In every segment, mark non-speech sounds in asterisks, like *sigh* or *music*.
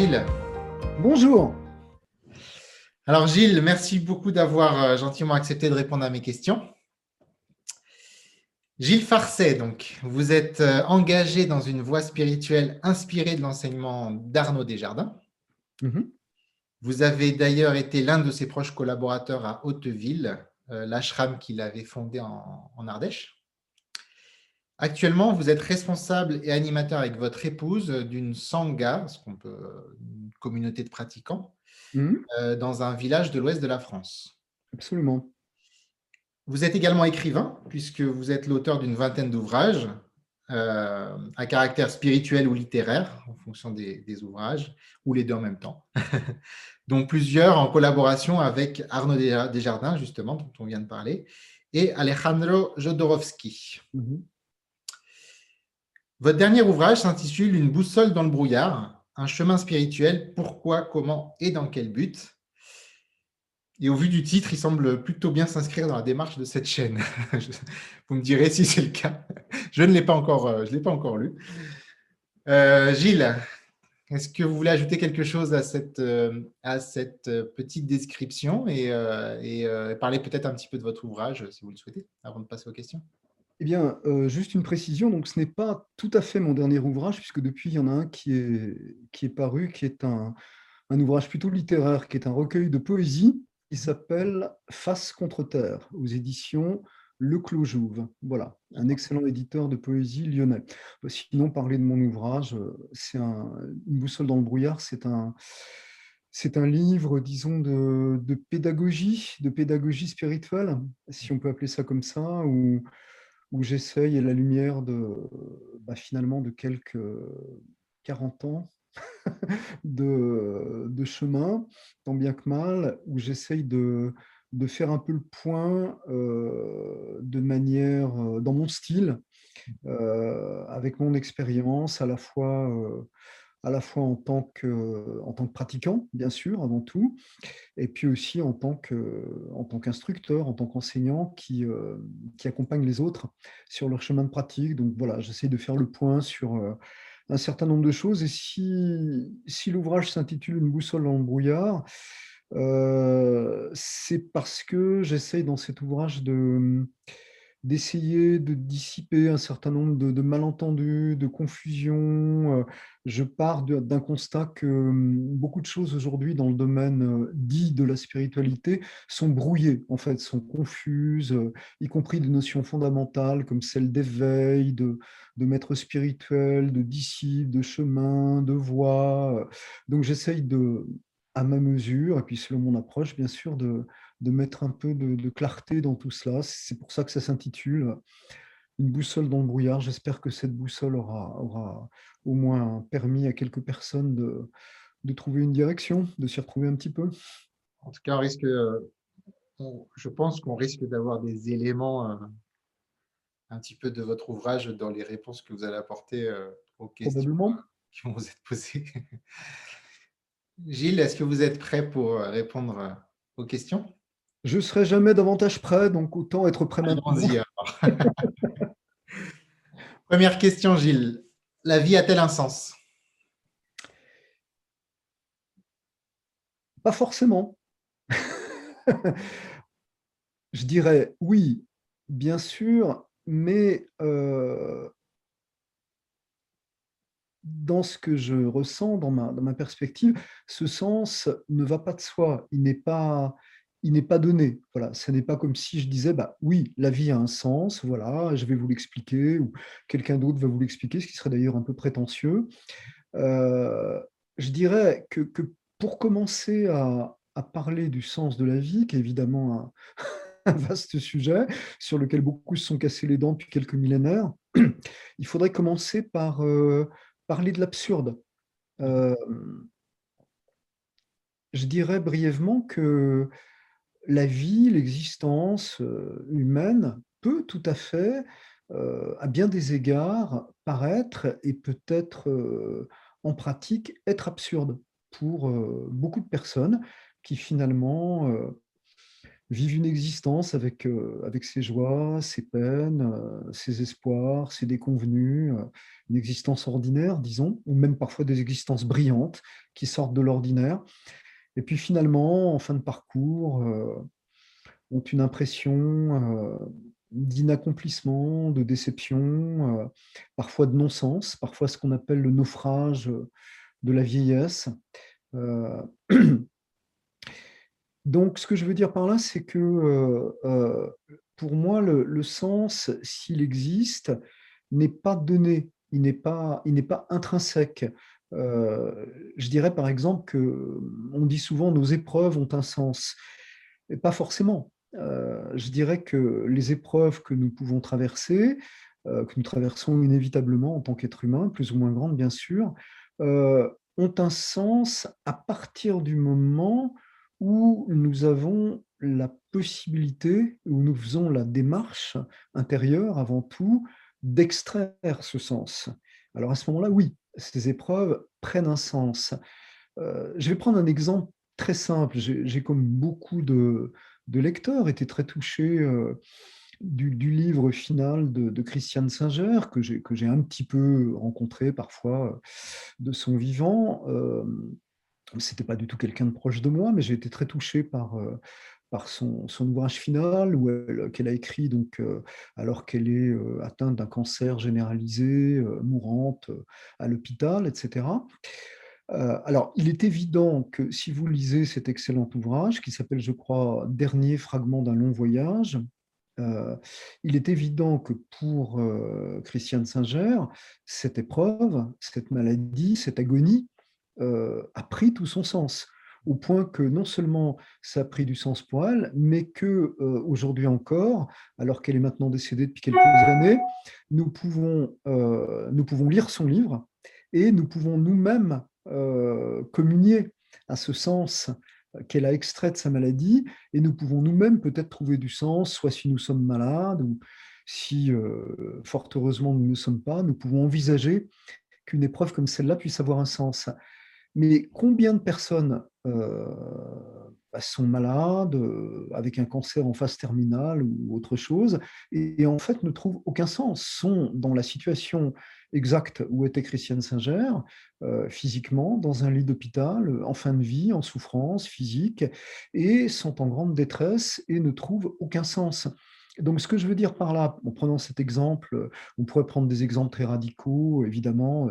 Gilles. Bonjour. Alors Gilles, merci beaucoup d'avoir euh, gentiment accepté de répondre à mes questions. Gilles Farcet, donc, vous êtes euh, engagé dans une voie spirituelle inspirée de l'enseignement d'Arnaud Desjardins. Mhm. Vous avez d'ailleurs été l'un de ses proches collaborateurs à Hauteville, euh, l'ashram qu'il avait fondé en, Ardèche. Actuellement, vous êtes responsable et animateur avec votre épouse d'une sangha, ce qu'on peut, une communauté de pratiquants, mhm. euh, dans un village de l'ouest de la France. Absolument. Vous êtes également écrivain, puisque vous êtes l'auteur d'une vingtaine d'ouvrages euh, à caractère spirituel ou littéraire, en fonction des, ouvrages, ou les deux en même temps. *laughs* Donc plusieurs en collaboration avec Arnaud Desjardins, justement, dont on vient de parler, et Alejandro Jodorowsky. Mhm. Votre dernier ouvrage s'intitule Une boussole dans le brouillard, un chemin spirituel, pourquoi, comment et dans quel but et au vu du titre, il semble plutôt bien s'inscrire dans la démarche de cette chaîne. *laughs* Vous me direz si c'est le cas. Je ne l'ai pas encore, euh, lu. Euh, Gilles, est-ce que vous voulez ajouter quelque chose à cette, euh, petite description et parler peut-être un petit peu de votre ouvrage, si vous le souhaitez, avant de passer aux questions? Eh bien, juste une précision, donc ce n'est pas tout à fait mon dernier ouvrage, puisque depuis, il y en a un qui est, qui est paru, qui est un, un ouvrage plutôt littéraire, qui est un recueil de poésie, il s'appelle Face contre terre, aux éditions Le Clos Jouve. Voilà, un excellent éditeur de poésie lyonnais. Sinon, parler de mon ouvrage, c'est un, Une boussole dans le brouillard, c'est un, c'est un livre, disons, de, pédagogie, de pédagogie spirituelle, si on peut appeler ça comme ça, où, où j'essaye la lumière de, bah, finalement, de quelques 40 ans, *laughs* de, chemin, tant bien que mal, où j'essaye de, de, faire un peu le point euh, de manière, euh, dans mon style, euh, avec mon expérience, à la fois à la fois en tant, que, en tant que pratiquant, bien sûr, avant tout, et puis aussi en tant qu'instructeur, en tant qu'enseignant qui, qui accompagne les autres sur leur chemin de pratique. Donc voilà, j'essaie de faire le point sur un certain nombre de choses. Et si, l'ouvrage s'intitule Une boussole dans le brouillard, euh, c'est parce que j'essaye dans cet ouvrage de d'essayer de dissiper un certain nombre de, malentendus, de confusions. Euh, je pars d'un constat que hum, beaucoup de choses aujourd'hui dans le domaine euh, dit de la spiritualité sont brouillées, en fait, sont confuses, euh, y compris des notions fondamentales comme celle d'éveil, de, de maître spirituel, de disciple, de chemin, de voie. Donc j'essaye de, à ma mesure, et puis selon mon approche, bien sûr, de, de mettre un peu de, clarté dans tout cela. C'est pour ça que ça s'intitule Une boussole dans le brouillard. J'espère que cette boussole aura, aura au moins permis à quelques personnes de, de trouver une direction, de s'y retrouver un petit peu. En tout cas, on risque, je pense qu'on risque d'avoir des éléments euh, un petit peu de votre ouvrage dans les réponses que vous allez apporter euh, aux questions qui vont vous être posées. *laughs* Gilles, est-ce que vous êtes prêt pour euh, répondre aux questions? Je ne serai jamais davantage prêt, donc autant être prêt maintenant. *laughs* Première question, Gilles. La vie a-t-elle un sens? Pas forcément. *laughs* Je dirais oui, bien sûr, mais euh, dans ce que je ressens, dans ma, dans ma perspective, ce sens ne va pas de soi. Il n'est pas, il n'est pas donné. Voilà, ce n'est pas comme si je disais, bah oui, la vie a un sens, voilà, je vais vous l'expliquer, ou quelqu'un d'autre va vous l'expliquer, ce qui serait d'ailleurs un peu prétentieux. Euh, je dirais que, pour commencer à, parler du sens de la vie, qui est évidemment *laughs* un, vaste sujet sur lequel beaucoup se sont cassés les dents depuis quelques millénaires, *clears throat* il faudrait commencer par euh, parler de l'absurde. Euh, je dirais brièvement que la vie, l'existence euh, humaine peut tout à fait, euh, à bien des égards, paraître et peut-être euh, en pratique être absurde pour beaucoup de personnes qui finalement vivent une existence avec, avec ses joies, ses peines, ses espoirs, ses déconvenus, une existence ordinaire, disons, ou même parfois des existences brillantes qui sortent de l'ordinaire. Et puis finalement, en fin de parcours, ont une impression d'inaccomplissement, de déception, parfois de non-sens, parfois ce qu'on appelle le naufrage de la vieillesse. *clears throat* Donc, ce que je veux dire par là, c'est que euh, euh, pour moi, le, sens, s'il existe, n'est pas donné, il n'est pas, pas intrinsèque. Euh, je dirais par exemple que on dit souvent nos épreuves ont un sens, pas forcément. je dirais que les épreuves que nous pouvons traverser, que nous traversons inévitablement en tant qu'être humain, plus ou moins grandes bien sûr, ont un sens à partir du moment où nous avons la possibilité, où nous faisons la démarche intérieure avant tout, d'extraire ce sens. Alors à ce moment-là, oui, ces épreuves prennent un sens. Euh, je vais prendre un exemple très simple. J'ai comme beaucoup de, lecteurs été très touché euh, du, livre final de, Christiane Singer, que j'ai un petit peu rencontré parfois euh, de son vivant c'était pas du tout quelqu'un de proche de moi, mais j'ai été très touché par, euh, par son, ouvrage final qu'elle a écrit donc, euh, alors qu'elle est euh, atteinte d'un cancer généralisé, mourante à l'hôpital, etc. alors, il est évident que si vous lisez cet excellent ouvrage, qui s'appelle, je crois, Dernier fragment d'un long voyage, il est évident que pour Christiane Singer, cette épreuve, cette maladie, cette agonie, euh, a pris tout son sens au point que non seulement ça a pris du sens pour elle, mais que euh, aujourd'hui encore, alors qu'elle est maintenant décédée depuis quelques années, nous pouvons, euh, nous pouvons lire son livre et nous pouvons nous-mêmes communier à ce sens qu'elle a extrait de sa maladie, et nous pouvons nous-mêmes peut-être trouver du sens, soit si nous sommes malades, ou si, fort heureusement, nous ne sommes pas, nous pouvons envisager qu'une épreuve comme celle-là puisse avoir un sens. Mais combien de personnes euh, sont malades, euh, avec un cancer en phase terminale ou autre chose, et, en fait ne trouvent aucun sens, sont dans la situation exacte où était Christiane Singer, euh, physiquement, dans un lit d'hôpital, en fin de vie, en souffrance physique, et sont en grande détresse et ne trouvent aucun sens. Donc, ce que je veux dire par là, en prenant cet exemple, on pourrait prendre des exemples très radicaux, évidemment.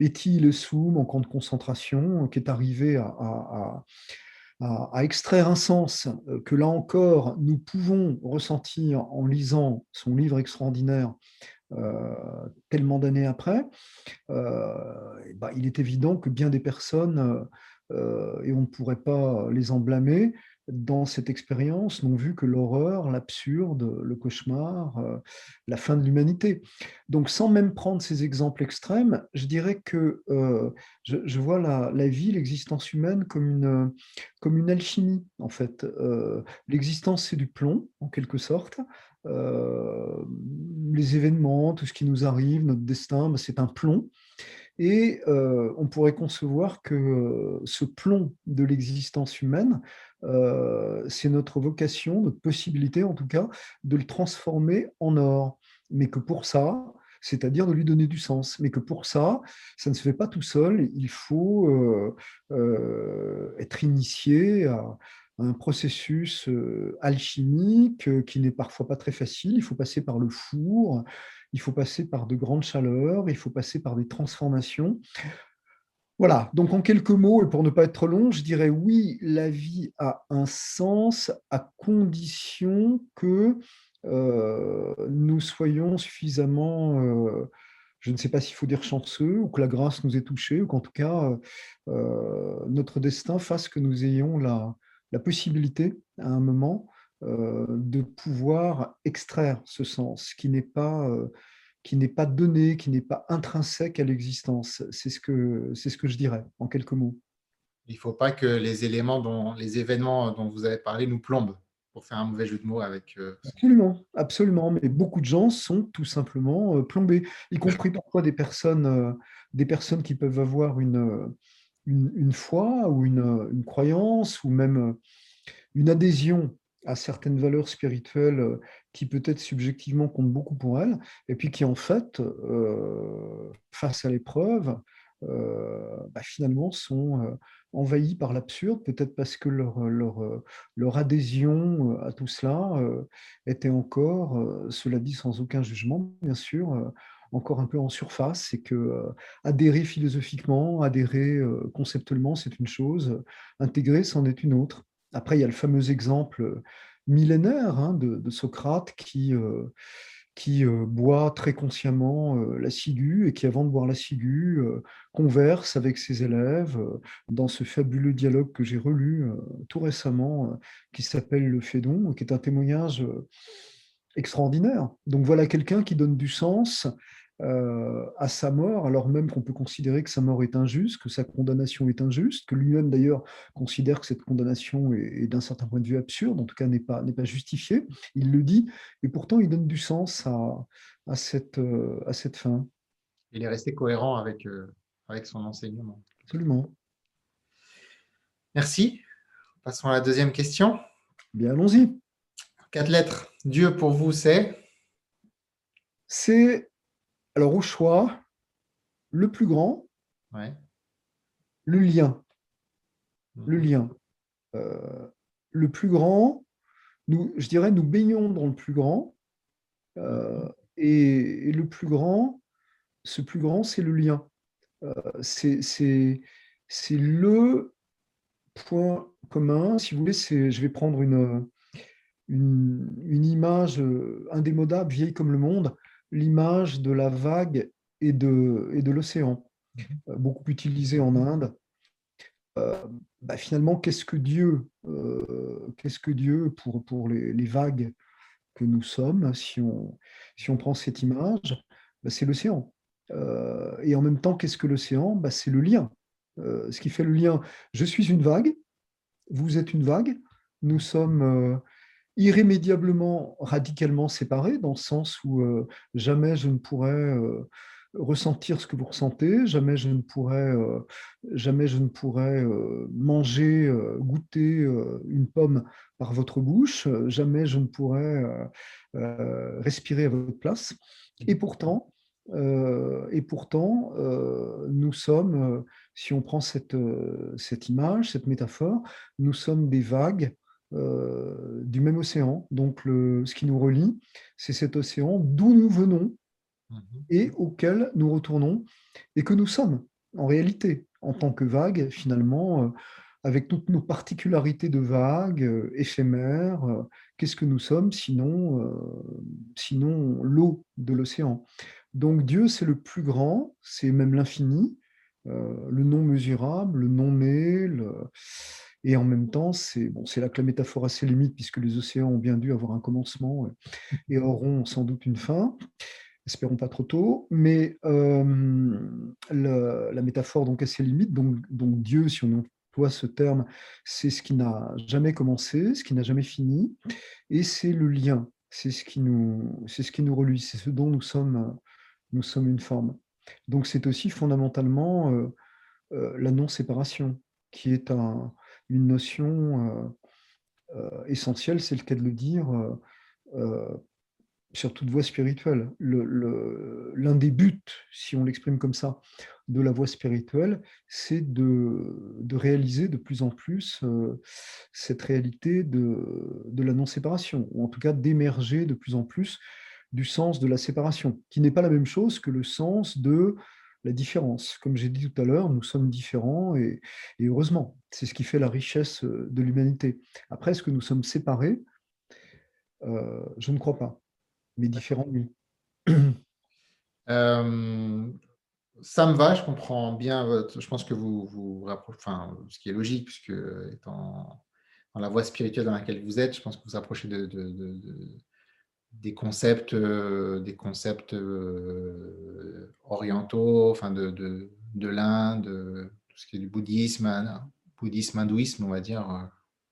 Etty Le Soum en camp de concentration, qui est arrivé à, extraire un sens que là encore, nous pouvons ressentir en lisant son livre extraordinaire euh, tellement d'années après, euh, bah, il est évident que bien des personnes, euh, et on ne pourrait pas les en blâmer, dans cette expérience n'ont vu que l'horreur, l'absurde, le cauchemar, euh, la fin de l'humanité. Donc sans même prendre ces exemples extrêmes, je dirais que euh, je, vois la, vie, l'existence humaine comme une, comme une alchimie, en fait. Euh, l'existence, c'est du plomb, en quelque sorte. les événements, tout ce qui nous arrive, notre destin, ben, c'est un plomb. Et on pourrait concevoir que ce plomb de l'existence humaine, c'est notre vocation, notre possibilité en tout cas, de le transformer en or. Mais que pour ça, c'est-à-dire de lui donner du sens. Mais que pour ça, ça ne se fait pas tout seul. Il faut être initié à, un processus alchimique qui n'est parfois pas très facile. Il faut passer par le four, il faut passer par de grandes chaleurs, il faut passer par des transformations. Voilà, donc en quelques mots, et pour ne pas être trop long, je dirais oui, la vie a un sens à condition que euh, nous soyons suffisamment, euh, je ne sais pas s'il faut dire chanceux, ou que la grâce nous ait touchés, ou qu'en tout cas, euh, notre destin fasse que nous ayons la, la possibilité, à un moment, de pouvoir extraire ce sens qui n'est pas qui n'est pas donné, qui n'est pas intrinsèque à l'existence. C'est ce que c'est ce que je dirais en quelques mots. Il ne faut pas que les éléments dont les événements dont vous avez parlé nous plombent pour faire un mauvais jeu de mots avec. Euh, absolument, absolument. Mais beaucoup de gens sont tout simplement plombés, y compris parfois des personnes, des personnes qui peuvent avoir une, une, foi ou une, une, croyance ou même une adhésion à certaines valeurs spirituelles euh, qui peut-être subjectivement comptent beaucoup pour elle, et puis qui en fait, euh, face à l'épreuve, euh, bah, finalement sont envahis par l'absurde, peut-être parce que leur, leur, leur, adhésion à tout cela était encore, cela dit sans aucun jugement, bien sûr, encore un peu en surface, c'est que adhérer philosophiquement, adhérer conceptuellement, c'est une chose, intégrer, c'en est une autre. Après, il y a le fameux exemple millénaire hein, de, Socrate qui, euh, qui euh, boit très consciemment euh, la ciguë et qui, avant de boire la ciguë, converse avec ses élèves dans ce fabuleux dialogue que j'ai relu tout récemment, qui s'appelle Le Fédon, qui est un témoignage extraordinaire. Donc voilà quelqu'un qui donne du sens euh, à sa mort, alors même qu'on peut considérer que sa mort est injuste, que sa condamnation est injuste, que lui-même d'ailleurs considère que cette condamnation est, d'un certain point de vue absurde, en tout cas n'est pas, pas justifiée. Il le dit, et pourtant il donne du sens à, à, cette, euh, à cette fin. Il est resté cohérent avec, euh, avec son enseignement. Absolument. Merci. Passons à la deuxième question. Bien, allons-y. Quatre lettres. Dieu pour vous, c'est? C'est alors, au choix, le plus grand, le lien. Le mhm. lien. Euh, le plus grand, nous, je dirais, nous baignons dans le plus grand. Euh, et, le plus grand, ce plus grand, c'est le lien. Euh, c'est le point commun. Si vous voulez, je vais prendre une, une, une, image indémodable, vieille comme le monde l'image de la vague et de, et de l'océan, mhm. euh, beaucoup utilisée en Inde. Euh, bah, finalement, qu'est-ce que Dieu, euh, qu'est-ce que Dieu pour, pour les, vagues que nous sommes, si on, si on prend cette image, bah, c'est l'océan. et en même temps, qu'est-ce que l'océan? Bah, C'est le lien. ce qui fait le lien, je suis une vague, vous êtes une vague, nous sommes irrémédiablement, radicalement séparés, dans le sens où euh, jamais je ne pourrais euh, ressentir ce que vous ressentez, jamais je ne pourrais, euh, jamais je ne manger, goûter une pomme par votre bouche, jamais je ne pourrais respirer à votre place. Et pourtant, et pourtant, nous sommes, si on prend cette, cette image, cette métaphore, nous sommes des vagues euh, du même océan. Donc, le, ce qui nous relie, c'est cet océan d'où nous venons mhm. et auquel nous retournons et que nous sommes en réalité en tant que vague, finalement, euh, avec toutes nos particularités de vagues, euh, éphémères. Qu'est-ce que nous sommes sinon, sinon l'eau de l'océan Donc Dieu, c'est le plus grand, c'est même l'infini, le non mesurable, le non né, le, et en même temps, c'est bon, là que la métaphore a ses limites, puisque les océans ont bien dû avoir un commencement euh, et auront sans doute une fin. Espérons pas trop tôt. Mais euh, la, métaphore donc, a ses limites. Donc, donc Dieu, si on emploie ce terme, c'est ce qui n'a jamais commencé, ce qui n'a jamais fini. Et c'est le lien. C'est ce qui nous, c'est ce qui nous relie. C'est ce dont nous sommes, nous sommes une forme. Donc c'est aussi fondamentalement euh, la non-séparation, qui est un, une notion euh, euh, essentielle, c'est le cas de le dire, euh, sur toute voie spirituelle. L'un des buts, si on l'exprime comme ça, de la voie spirituelle, c'est de, réaliser de plus en plus cette réalité de, de la non-séparation, ou en tout cas d'émerger de plus en plus du sens de la séparation, qui n'est pas la même chose que le sens de la différence. Comme j'ai dit tout à l'heure, nous sommes différents et, heureusement, c'est ce qui fait la richesse euh, de l'humanité. Après, est-ce que nous sommes séparés? Euh, Je ne crois pas, mais différents, oui. *clears throat* Euh, ça me va, je comprends bien. Votre, je pense que vous vous rapprochez, enfin, ce qui est logique, puisque étant dans la voie spirituelle dans laquelle vous êtes, je pense que vous vous approchez de des concepts, euh, des concepts euh, orientaux, enfin de, de, de l'Inde, tout ce qui est du bouddhisme, hein, bouddhisme, hindouisme, on va dire, euh,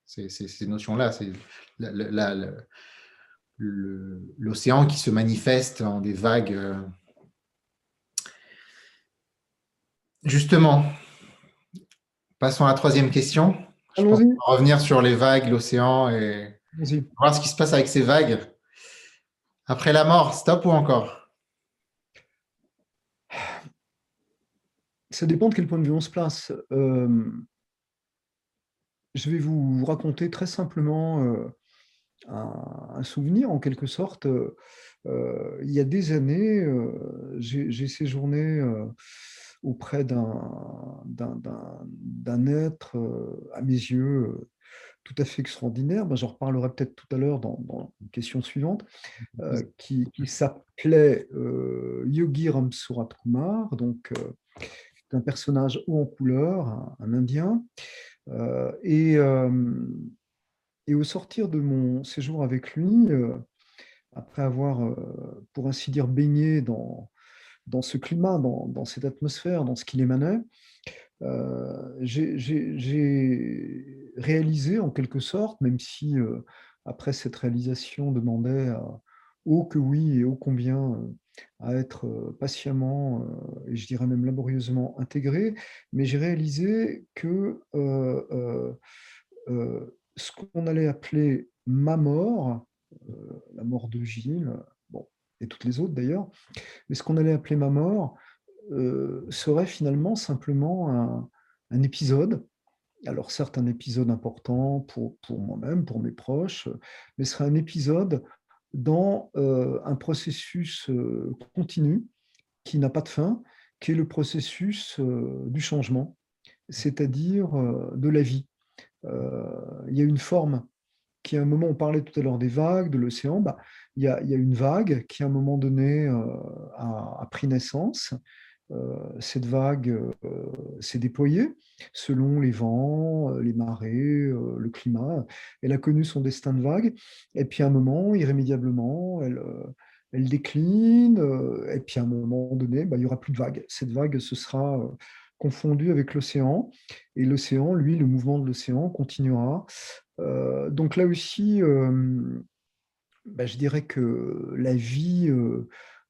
ces, ces, notions-là. C'est l'océan qui se manifeste en des vagues. Justement, passons à la troisième question. Je revenir sur les vagues, l'océan et voir ce qui se passe avec ces vagues. Après la mort, stop ou encore? Ça dépend de quel point de vue on se place. Euh, je vais vous raconter très simplement euh, un, souvenir, en quelque sorte. Euh, il y a des années, j'ai séjourné auprès d'un être, à mes yeux, tout à fait extraordinaire. Ben, J'en reparlerai peut-être tout à l'heure dans, dans, la question suivante, euh, qui, s'appelait euh, Yogi Ramsurat Kumar, donc euh, un personnage haut en couleur, un, Indien. Et, et, au sortir de mon séjour avec lui, après avoir, pour ainsi dire, baigné dans, dans ce climat, dans, dans cette atmosphère, dans ce qu'il émanait, j'ai réalisé en quelque sorte, même si euh, après cette réalisation demandait à, oh que oui et ô combien euh, à être patiemment et je dirais même laborieusement intégré, mais j'ai réalisé que ce qu'on allait appeler ma mort, la mort de Gilles, bon, et toutes les autres d'ailleurs, mais ce qu'on allait appeler ma mort, euh, serait finalement simplement un, épisode. Alors certes, un épisode important pour, pour moi-même, pour mes proches, mais serait un épisode dans euh, un processus euh, continu qui n'a pas de fin, qui est le processus du changement, c'est-à-dire de la vie. il y a une forme qui, à un moment, on parlait tout à l'heure des vagues, de l'océan, bah, il, il, y a, une vague qui, à un moment donné, a, pris naissance, euh, cette vague euh, s'est déployée selon les vents, euh, les marées, le climat. Elle a connu son destin de vague. Et puis à un moment, irrémédiablement, elle, elle décline. Et puis à un moment donné, bah, il n'y aura plus de vague. Cette vague se sera confondue avec l'océan. Et l'océan, lui, le mouvement de l'océan continuera. donc là aussi, bah, je dirais que la vie,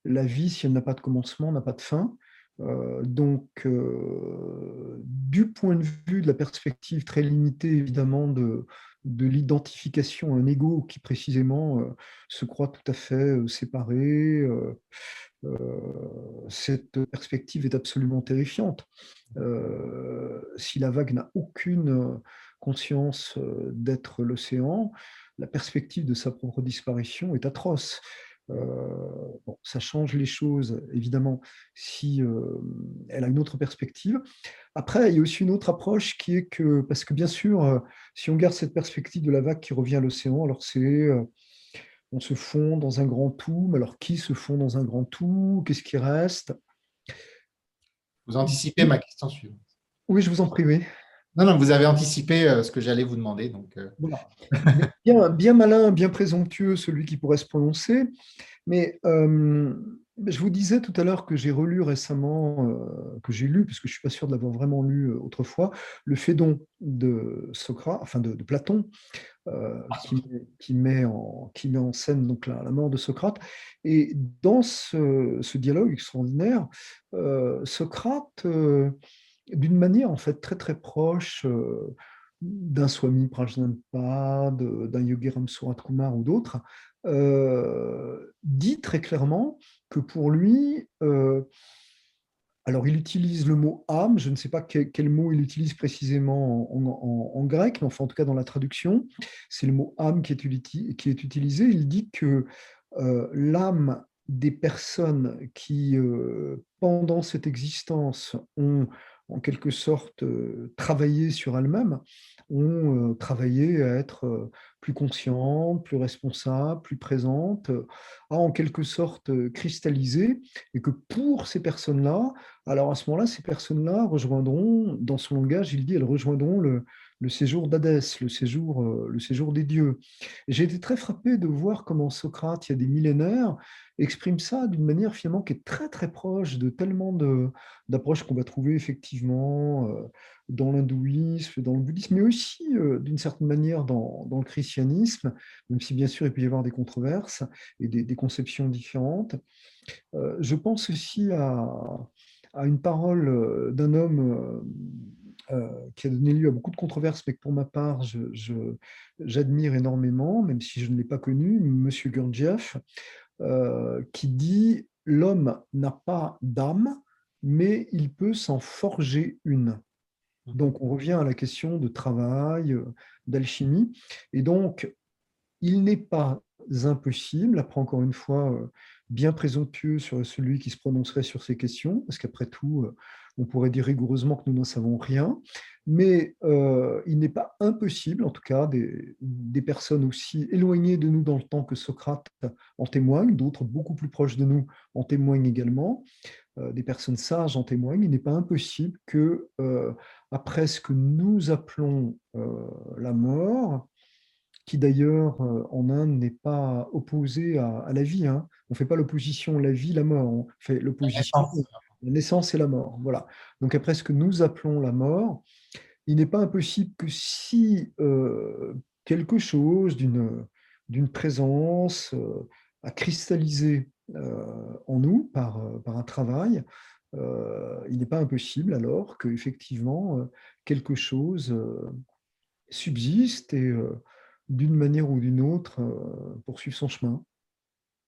la vie, si elle n'a pas de commencement, n'a pas de fin. Euh, donc, euh, du point de vue de la perspective très limitée, évidemment, de, de l'identification à un ego qui, précisément, euh, se croit tout à fait séparé, cette perspective est absolument terrifiante. si la vague n'a aucune conscience d'être l'océan, la perspective de sa propre disparition est atroce. Euh, bon, ça change les choses, évidemment, si euh, elle a une autre perspective. Après, il y a aussi une autre approche qui est que, parce que bien sûr, euh, si on garde cette perspective de la vague qui revient à l'océan, alors c'est on se fond dans un grand tout, mais alors qui se fond dans un grand tout? Qu'est-ce qui reste? Vous anticipez ma question suivante. Oui, je vous en prie, oui. Non, non, vous avez anticipé euh, ce que j'allais vous demander. Donc, euh. bien, malin, bien présomptueux, celui qui pourrait se prononcer. Mais euh, je vous disais tout à l'heure que j'ai relu récemment, que j'ai lu, parce que je ne suis pas sûr de l'avoir vraiment lu autrefois, le Phédon de Socrate, enfin de, Platon, qui, met en, qui met en scène donc la, mort de Socrate. Et dans ce, ce dialogue extraordinaire, Socrate d'une manière en fait très très proche euh, d'un Swami Prajnanpa, d'un Yogi Ramsurat Kumar ou d'autres, euh, dit très clairement que pour lui, euh, alors il utilise le mot âme, je ne sais pas quel, mot il utilise précisément en, grec, mais enfin en tout cas dans la traduction, c'est le mot âme qui est utilisé. Il dit que l'âme des personnes qui, pendant cette existence, ont en quelque sorte euh, travailler sur elles-mêmes, ont euh, travaillé à être euh, plus conscientes, plus responsables, plus présentes, à en quelque sorte cristalliser, et que pour ces personnes-là, alors à ce moment-là, ces personnes-là rejoindront, dans son langage, il dit, elles rejoindront le, le séjour d'Hadès, le séjour, le séjour des dieux. J'ai été très frappé de voir comment Socrate, il y a des millénaires, exprime ça d'une manière finalement qui est très très proche de tellement d'approches qu'on va trouver effectivement euh, dans l'hindouisme, dans le bouddhisme, mais aussi euh, d'une certaine manière dans, dans, le christianisme, même si bien sûr il peut y avoir des controverses et des, conceptions différentes. Euh, je pense aussi à, à une parole d'un homme qui a donné lieu à beaucoup de controverses, mais que pour ma part, j'admire énormément, même si je ne l'ai pas connu, M. Gurdjieff, qui dit « L'homme n'a pas d'âme, mais il peut s'en forger une ». Donc, on revient à la question de travail, d'alchimie. Et donc, il n'est pas impossible, après encore une fois, euh, bien présomptueux sur celui qui se prononcerait sur ces questions, parce qu'après tout, euh, on pourrait dire rigoureusement que nous n'en savons rien, mais euh, il n'est pas impossible, en tout cas, des, des, personnes aussi éloignées de nous dans le temps que Socrate en témoigne, d'autres beaucoup plus proches de nous en témoignent également, des personnes sages en témoignent, il n'est pas impossible que, après ce que nous appelons la mort, qui d'ailleurs euh, en Inde n'est pas opposé à, la vie. Hein. On ne fait pas l'opposition la vie, la mort. On fait l'opposition la naissance et la mort. Voilà. Donc après ce que nous appelons la mort, il n'est pas impossible que si euh, quelque chose d'une présence euh, a cristallisé en nous par, par un travail, il n'est pas impossible alors qu'effectivement quelque chose subsiste et d'une manière ou d'une autre, euh, poursuivre son chemin.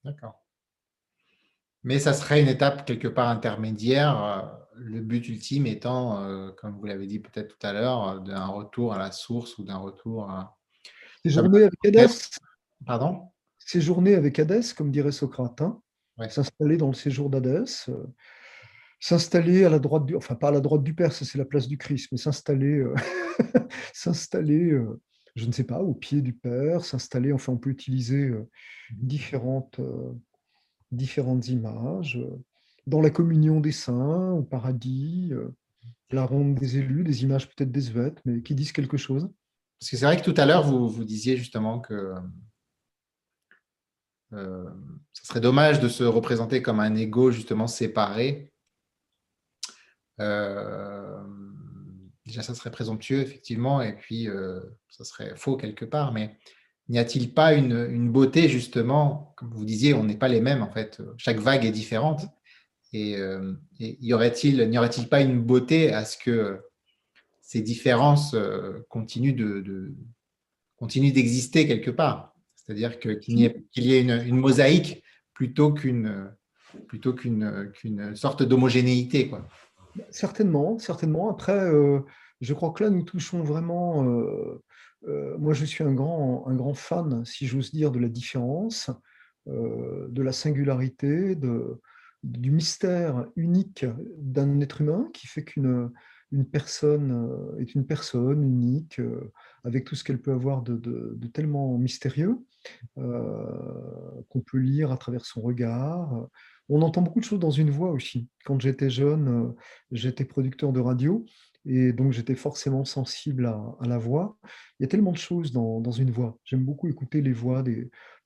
D'accord. Mais ça serait une étape quelque part intermédiaire, euh, le but ultime étant, euh, comme vous l'avez dit peut-être tout à l'heure, d'un retour à la source ou d'un retour à... Séjourner avec Hadès. Pardon? Séjourner avec Hadès, comme dirait Socrate. Hein. S'installer dans le séjour d'Hadès. s'installer à la droite du... Enfin, pas à la droite du Père, ça c'est la place du Christ, mais s'installer... *laughs* s'installer je ne sais pas, au pied du Père, s'installer. Enfin, on peut utiliser euh, différentes, euh, différentes images. Euh, dans la communion des saints, au paradis, la ronde des élus, des images peut-être désuètes, mais qui disent quelque chose. Parce que c'est vrai que tout à l'heure, vous, vous disiez justement que ce serait dommage de se représenter comme un ego justement séparé. Déjà, ça serait présomptueux, effectivement, et puis euh, ça serait faux quelque part, mais n'y a-t-il pas une, beauté, justement, comme vous disiez, on n'est pas les mêmes, en fait, chaque vague est différente, et, euh, y aurait-il, n'y aurait-il pas une beauté à ce que ces différences euh, continuent de, continuent d'exister quelque part? C'est-à-dire qu'il y ait, une, mosaïque plutôt qu'une plutôt qu'une sorte d'homogénéité, quoi. Certainement, certainement. Après, euh, je crois que là, nous touchons vraiment. Euh, euh, moi, je suis un grand, un grand fan, si j'ose dire, de la différence, de la singularité, de, du mystère unique d'un être humain qui fait qu'une une personne est une personne unique, avec tout ce qu'elle peut avoir de, de tellement mystérieux, qu'on peut lire à travers son regard, on entend beaucoup de choses dans une voix aussi. Quand j'étais jeune, euh, j'étais producteur de radio et donc j'étais forcément sensible à, la voix. Il y a tellement de choses dans, une voix. J'aime beaucoup écouter les voix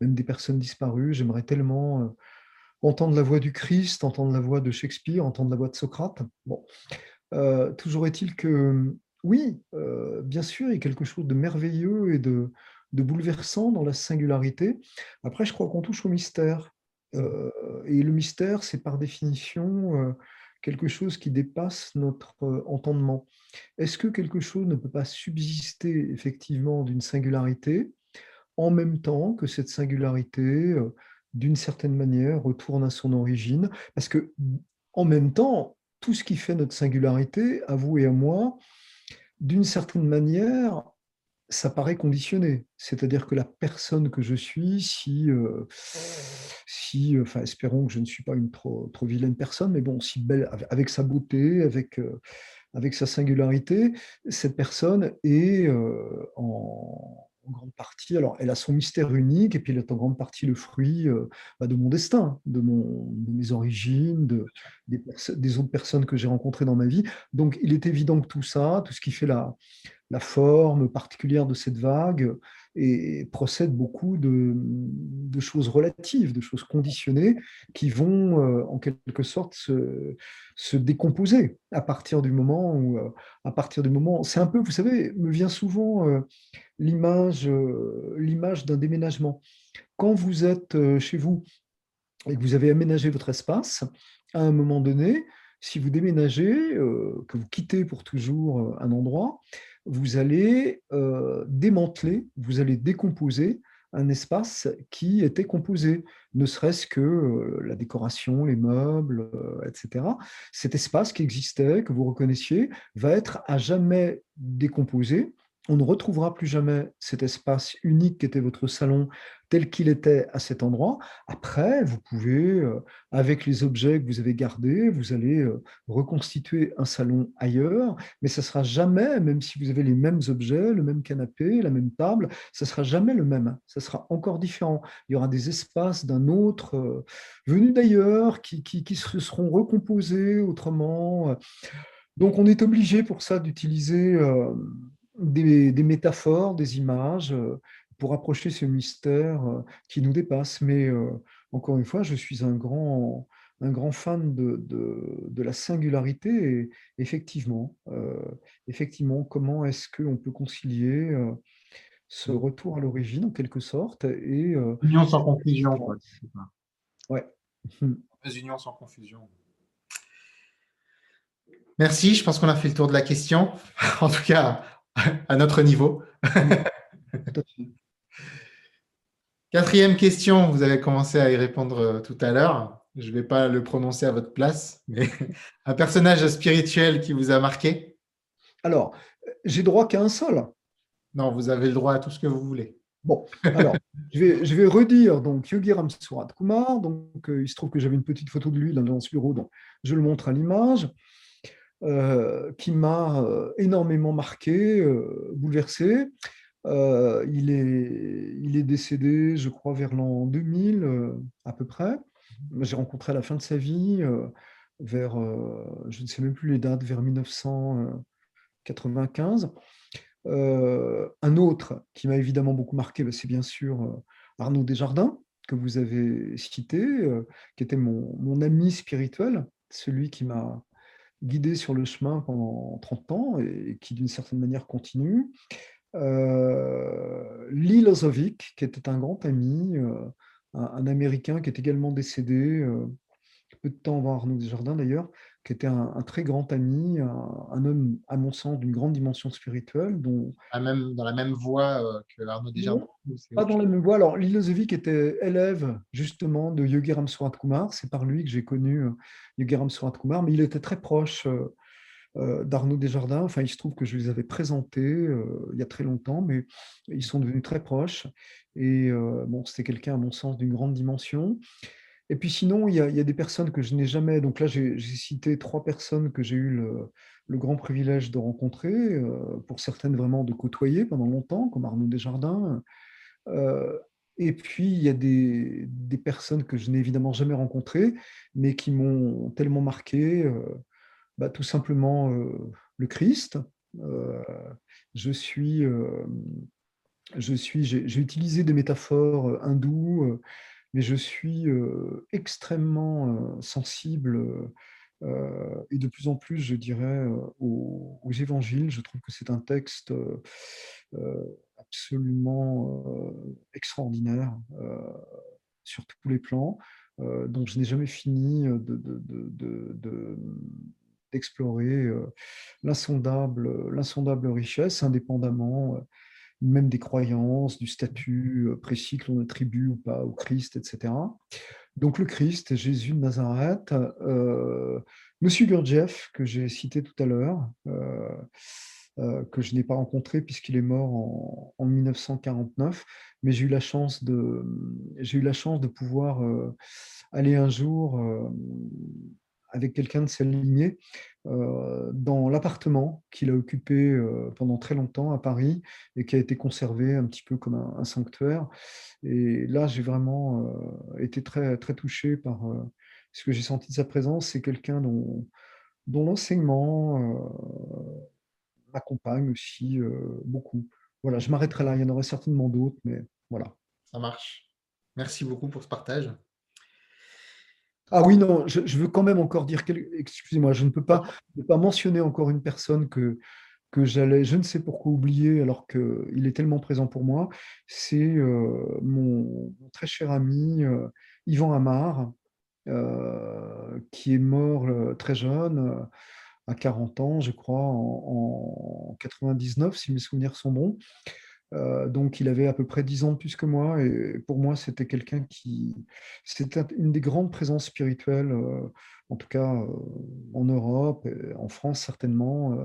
même des personnes disparues. J'aimerais tellement euh, entendre la voix du Christ, entendre la voix de Shakespeare, entendre la voix de Socrate. Bon. Euh, toujours est-il que, oui, bien sûr, il y a quelque chose de merveilleux et de bouleversant dans la singularité. Après, je crois qu'on touche au mystère. Euh, et le mystère, c'est par définition euh, quelque chose qui dépasse notre euh, entendement. Est-ce que quelque chose ne peut pas subsister effectivement d'une singularité en même temps que cette singularité, d'une certaine manière, retourne à son origine? Parce que en même temps, tout ce qui fait notre singularité, à vous et à moi, d'une certaine manière, ça paraît conditionné. C'est-à-dire que la personne que je suis, si, si enfin, espérons que je ne suis pas une trop, trop vilaine personne, mais bon, si belle, avec sa beauté, avec, euh, avec sa singularité, cette personne est euh, en, en grande partie, alors elle a son mystère unique et puis elle est en grande partie le fruit euh, bah, de mon destin, de, mon, de mes origines, de, des, autres personnes que j'ai rencontrées dans ma vie. Donc il est évident que tout ça, tout ce qui fait la, la forme particulière de cette vague, et procède beaucoup de, choses relatives, de choses conditionnées qui vont euh, en quelque sorte se, se, décomposer à partir du moment où, euh, à partir du moment, c'est un peu, vous savez, me vient souvent l'image euh, l'image d'un déménagement. Quand vous êtes chez vous et que vous avez aménagé votre espace, à un moment donné, si vous déménagez, que vous quittez pour toujours un endroit, vous allez démanteler, vous allez décomposer un espace qui était composé, ne serait-ce que la décoration, les meubles, etc. Cet espace qui existait, que vous reconnaissiez, va être à jamais décomposé on ne retrouvera plus jamais cet espace unique qui était votre salon tel qu'il était à cet endroit. Après, vous pouvez, euh, avec les objets que vous avez gardés, vous allez euh, reconstituer un salon ailleurs, mais ça sera jamais, même si vous avez les mêmes objets, le même canapé, la même table, ça sera jamais le même. Ça sera encore différent. Il y aura des espaces d'un autre, euh, venus d'ailleurs, qui, qui, se seront recomposés autrement. Donc, on est obligé pour ça d'utiliser des, métaphores, des images euh, pour approcher ce mystère euh, qui nous dépasse. Mais euh, encore une fois, je suis un grand, un grand fan de, de, la singularité et effectivement, effectivement comment est-ce qu'on peut concilier ce retour à l'origine en quelque sorte et union sans confusion. Ouais. Union sans confusion. Merci, je pense qu'on a fait le tour de la question. *laughs* en tout cas, *laughs* à notre niveau. Quatrième question, vous avez commencé à y répondre euh, tout à l'heure. Je ne vais pas le prononcer à votre place, mais *laughs* un personnage spirituel qui vous a marqué? Alors, j'ai droit qu'à un seul. Non, vous avez le droit à tout ce que vous voulez. Bon, alors, *laughs* je vais, je vais redire donc Yogi Ram Kumar. Donc, euh, il se trouve que j'avais une petite photo de lui dans ce bureau, donc je le montre à l'image. Euh, qui m'a euh, énormément marqué, euh, bouleversé. il, est, il est décédé, je crois, vers l'an 2000 à peu près. J'ai rencontré à la fin de sa vie, vers, je ne sais même plus les dates, vers 1995. un autre qui m'a évidemment beaucoup marqué, bah, c'est bien sûr Arnaud Desjardins, que vous avez cité, qui était mon, mon, ami spirituel, celui qui m'a guidé sur le chemin pendant 30 ans et qui d'une certaine manière continue. Euh, Lee Lozovic, qui était un grand ami, euh, un, Américain qui est également décédé, euh, peu de temps avant Arnaud Desjardins d'ailleurs, qui était un, très grand ami, un, homme, à mon sens, d'une grande dimension spirituelle. Dont... Même, dans la même voie euh, que Arnaud Desjardins Pas dans la même voie. Alors, Lilosevic était élève justement de Yogi Ram Kumar. C'est par lui que j'ai connu euh, Yogi Kumar, mais il était très proche euh, d'Arnaud Desjardins. Enfin, il se trouve que je les avais présentés il y a très longtemps, mais ils sont devenus très proches. Et bon, c'était quelqu'un, à mon sens, d'une grande dimension. Et puis sinon, il y, a, des personnes que je n'ai jamais. Donc là, j'ai cité trois personnes que j'ai eu le, grand privilège de rencontrer, euh, pour certaines vraiment de côtoyer pendant longtemps, comme Arnaud Desjardins. Euh, et puis, il y a des, personnes que je n'ai évidemment jamais rencontrées, mais qui m'ont tellement marqué, euh, bah, tout simplement le Christ. je suis, je j'ai utilisé des métaphores hindoues mais je suis extrêmement sensible et de plus en plus, je dirais, aux, évangiles. Je trouve que c'est un texte absolument extraordinaire sur tous les plans, dont je n'ai jamais fini d'explorer l'insondable, richesse, indépendamment même des croyances, du statut euh, précis que l'on attribue ou pas au Christ, etc. Donc le Christ, Jésus de Nazareth, euh, Monsieur Gurdjieff, que j'ai cité tout à l'heure, euh, que je n'ai pas rencontré puisqu'il est mort en, 1949, mais j'ai eu la chance de, j'ai eu la chance de pouvoir aller un jour avec quelqu'un de sa lignée euh, dans l'appartement qu'il a occupé euh, pendant très longtemps à Paris et qui a été conservé un petit peu comme un, sanctuaire. Et là, j'ai vraiment euh, été très, très touché par ce que j'ai senti de sa présence. C'est quelqu'un dont, dont l'enseignement m'accompagne aussi beaucoup. Voilà, je m'arrêterai là. Il y en aurait certainement d'autres, mais voilà. Ça marche. Merci beaucoup pour ce partage. Ah oui, non, je, veux quand même encore dire, excusez-moi, je ne peux pas ne pas mentionner encore une personne que, j'allais, je ne sais pourquoi oublier alors qu'il est tellement présent pour moi, c'est euh, mon, très cher ami euh, Yvan Amar, qui est mort très jeune, à 40 ans, je crois, en, en 99, si mes souvenirs sont bons. Euh, donc, il avait à peu près 10 ans de plus que moi. Et pour moi, c'était quelqu'un qui. C'était une des grandes présences spirituelles, euh, en tout cas euh, en Europe, et en France certainement,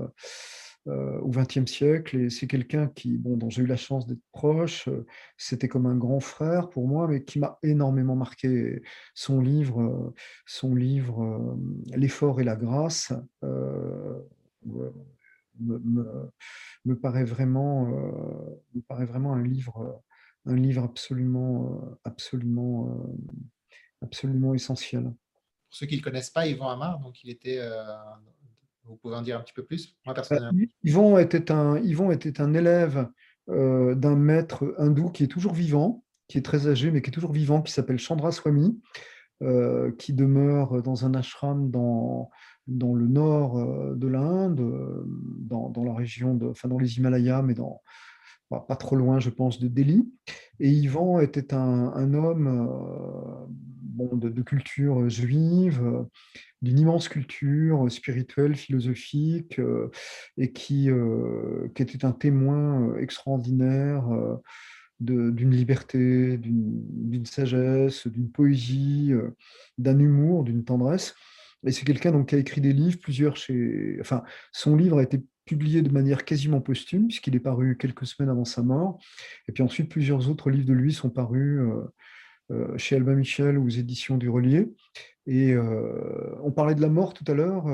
au XXe siècle. Et c'est quelqu'un qui, bon, dont j'ai eu la chance d'être proche. c'était comme un grand frère pour moi, mais qui m'a énormément marqué. Son livre, son livre L'effort et la grâce me, paraît vraiment, euh, me paraît vraiment un livre, un livre absolument, euh, absolument, euh, absolument essentiel. Pour ceux qui ne le connaissent pas, Yvan Amar, donc il était, vous pouvez en dire un petit peu plus Moi, personnellement. Yvan était un, Yvan était un élève d'un maître hindou qui est toujours vivant, qui est très âgé, mais qui est toujours vivant, qui s'appelle Chandra Swami, qui demeure dans un ashram dans, dans le nord euh, de l'Inde, euh, dans, la région, de, enfin dans les Himalayas, mais dans, bah, pas trop loin, je pense, de Delhi. Et Ivan était un, homme euh, de, culture juive, d'une immense culture spirituelle, philosophique, et qui, qui, était un témoin extraordinaire d'une liberté, d'une sagesse, d'une poésie, d'un humour, d'une tendresse. Et c'est quelqu'un qui a écrit des livres, plusieurs chez. Enfin, son livre a été publié de manière quasiment posthume, puisqu'il est paru quelques semaines avant sa mort. Et puis ensuite, plusieurs autres livres de lui sont parus euh, euh, chez Albin Michel aux éditions du Relier. Et euh, on parlait de la mort tout à l'heure.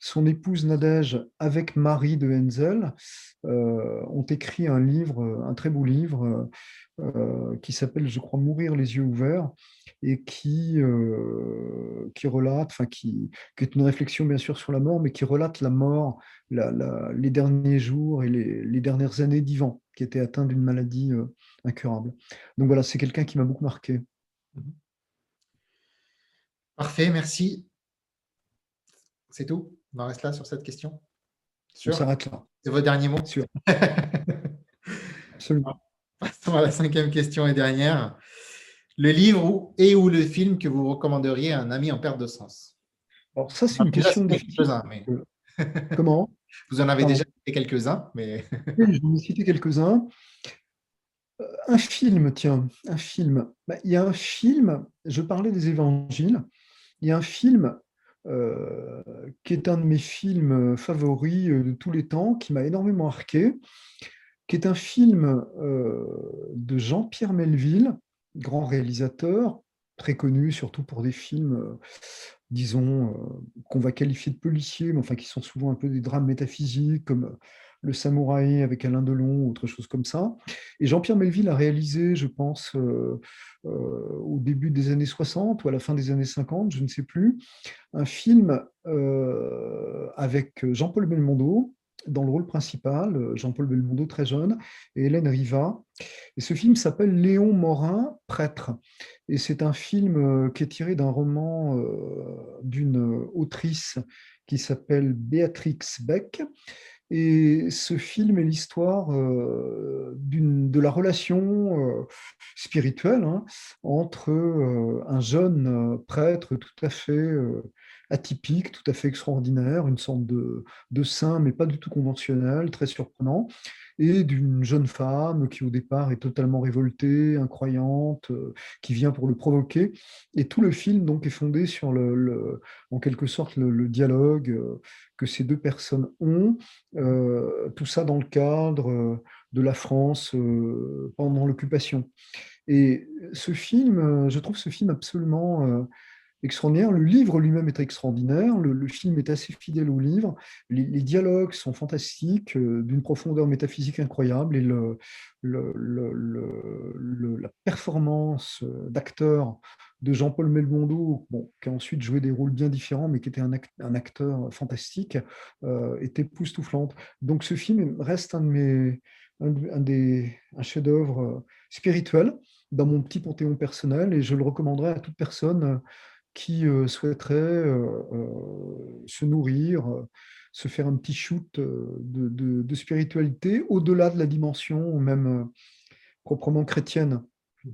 son épouse Nadège, avec Marie de Henzel, ont écrit un livre, un très beau livre, qui s'appelle, je crois, Mourir les yeux ouverts, et qui, euh, qui relate, enfin qui, qui, est une réflexion bien sûr sur la mort, mais qui relate la mort, les derniers jours et les, dernières années d'Ivan, qui était atteint d'une maladie euh, incurable. Donc voilà, c'est quelqu'un qui m'a beaucoup marqué. Mhm. Parfait, merci. C'est tout? On en reste là sur cette question? On s'arrête là. C'est vos derniers mots? Sûr. *laughs* Absolument. Passons à la cinquième question et dernière. Le livre et ou le film que vous recommanderiez à un ami en perte de sens? Alors ça, c'est une question difficile. Mais... Comment? *laughs* Vous en avez déjà cité quelques-uns, mais... *laughs* je vous ai cité quelques-uns. Euh, un film, tiens, un film. Bah, il y a un film, je parlais des évangiles, il y a un film euh, qui est un de mes films favoris euh, de tous les temps, qui m'a énormément marqué, qui est un film de Jean-Pierre Melville, grand réalisateur, très connu surtout pour des films, euh, disons, euh, qu'on va qualifier de policiers, mais enfin qui sont souvent un peu des drames métaphysiques, comme euh, Le Samouraï avec Alain Delon, autre chose comme ça. Et Jean-Pierre Melville a réalisé, je pense, au début des années 60 ou à la fin des années 50, je ne sais plus, un film avec Jean-Paul Belmondo, dans le rôle principal, euh, Jean-Paul Belmondo très jeune, et Hélène Riva. Et ce film s'appelle Léon Morin, prêtre. Et c'est un film euh, qui est tiré d'un roman euh, d'une autrice qui s'appelle Béatrix Beck. Et ce film est l'histoire de la relation spirituelle hein, entre un jeune prêtre tout à fait atypique, tout à fait extraordinaire, une sorte de, de saint, mais pas du tout conventionnel, très surprenant, et d'une jeune femme qui au départ est totalement révoltée, incroyante, euh, qui vient pour le provoquer. Et tout le film donc est fondé sur le, en quelque sorte le, dialogue euh, que ces deux personnes ont, euh, tout ça dans le cadre de la France pendant l'occupation. Et ce film, je trouve ce film absolument extraordinaire. Le livre lui-même est extraordinaire. Le, film est assez fidèle au livre. Les, dialogues sont fantastiques, euh, d'une profondeur métaphysique incroyable. Et la performance euh, d'acteur de Jean-Paul Melmondo, bon, qui a ensuite joué des rôles bien différents, mais qui était un, acteur fantastique, euh, était époustouflante. Donc ce film reste un, de mes, un, un chef-d'œuvre spirituel dans mon petit panthéon personnel et je le recommanderais à toute personne qui souhaiterait euh, se nourrir, se faire un petit shoot de, spiritualité au-delà de la dimension même proprement chrétienne, mmh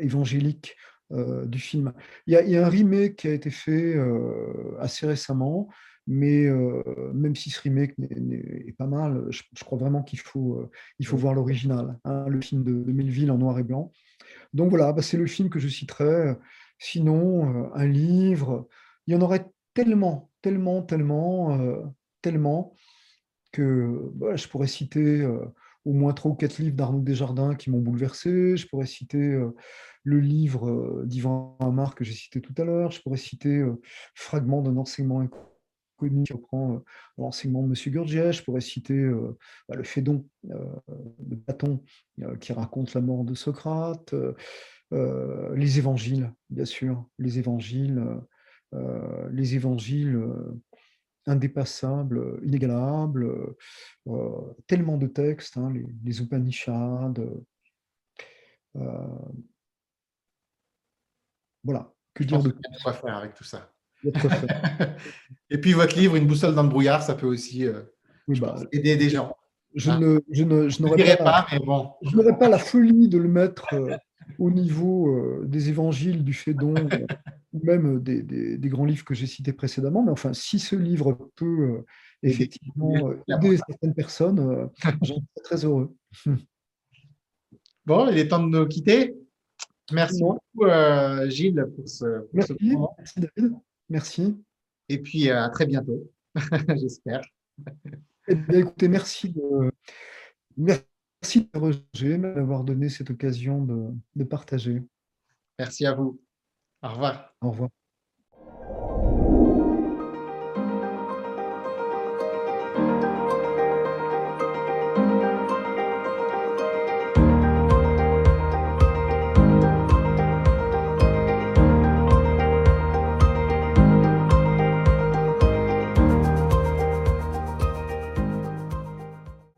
évangélique du film. Il y, a, un remake qui a été fait assez récemment, mais même si ce remake est, pas mal, je, crois vraiment qu'il faut, il faut voir l'original, hein, le film de, Melville en noir et blanc. Donc voilà, bah, c'est le film que je citerai. Sinon, un livre, il y en aurait tellement, tellement, tellement, tellement que bah, je pourrais citer au moins trois ou quatre livres d'Arnaud Desjardins qui m'ont bouleversé. Je pourrais citer le livre d'Yvan Amar que j'ai cité tout à l'heure. Je pourrais citer Fragment d'un enseignement inconnu qui reprend l'enseignement de M. Gurdjieff. Je pourrais citer bah, le Fédon de Platon qui raconte la mort de Socrate. Les évangiles, bien sûr, les évangiles, les évangiles indépassable, inégalable, euh, tellement de textes, hein, les, Upanishads. Euh, voilà, que dire de quoi faire avec tout ça. *laughs* Et puis votre livre, Une boussole dans le brouillard, ça peut aussi euh, bah, aider des gens. Je hein. ne, je n'aurais pas, pas la folie de le mettre au niveau des évangiles du Fédon *laughs* ou même des, des, grands livres que j'ai cités précédemment. Mais enfin, si ce livre peut euh, effectivement *laughs* euh, aider certaines personnes, euh, *laughs* j'en suis très heureux. Bon, il est temps de nous quitter. Merci beaucoup, Gilles, pour ce, merci, merci, David. Merci. Et puis, à très bientôt, j'espère. Eh écoutez, merci de, merci d'avoir donné cette occasion de, de partager. Merci à vous. Au revoir. Au revoir.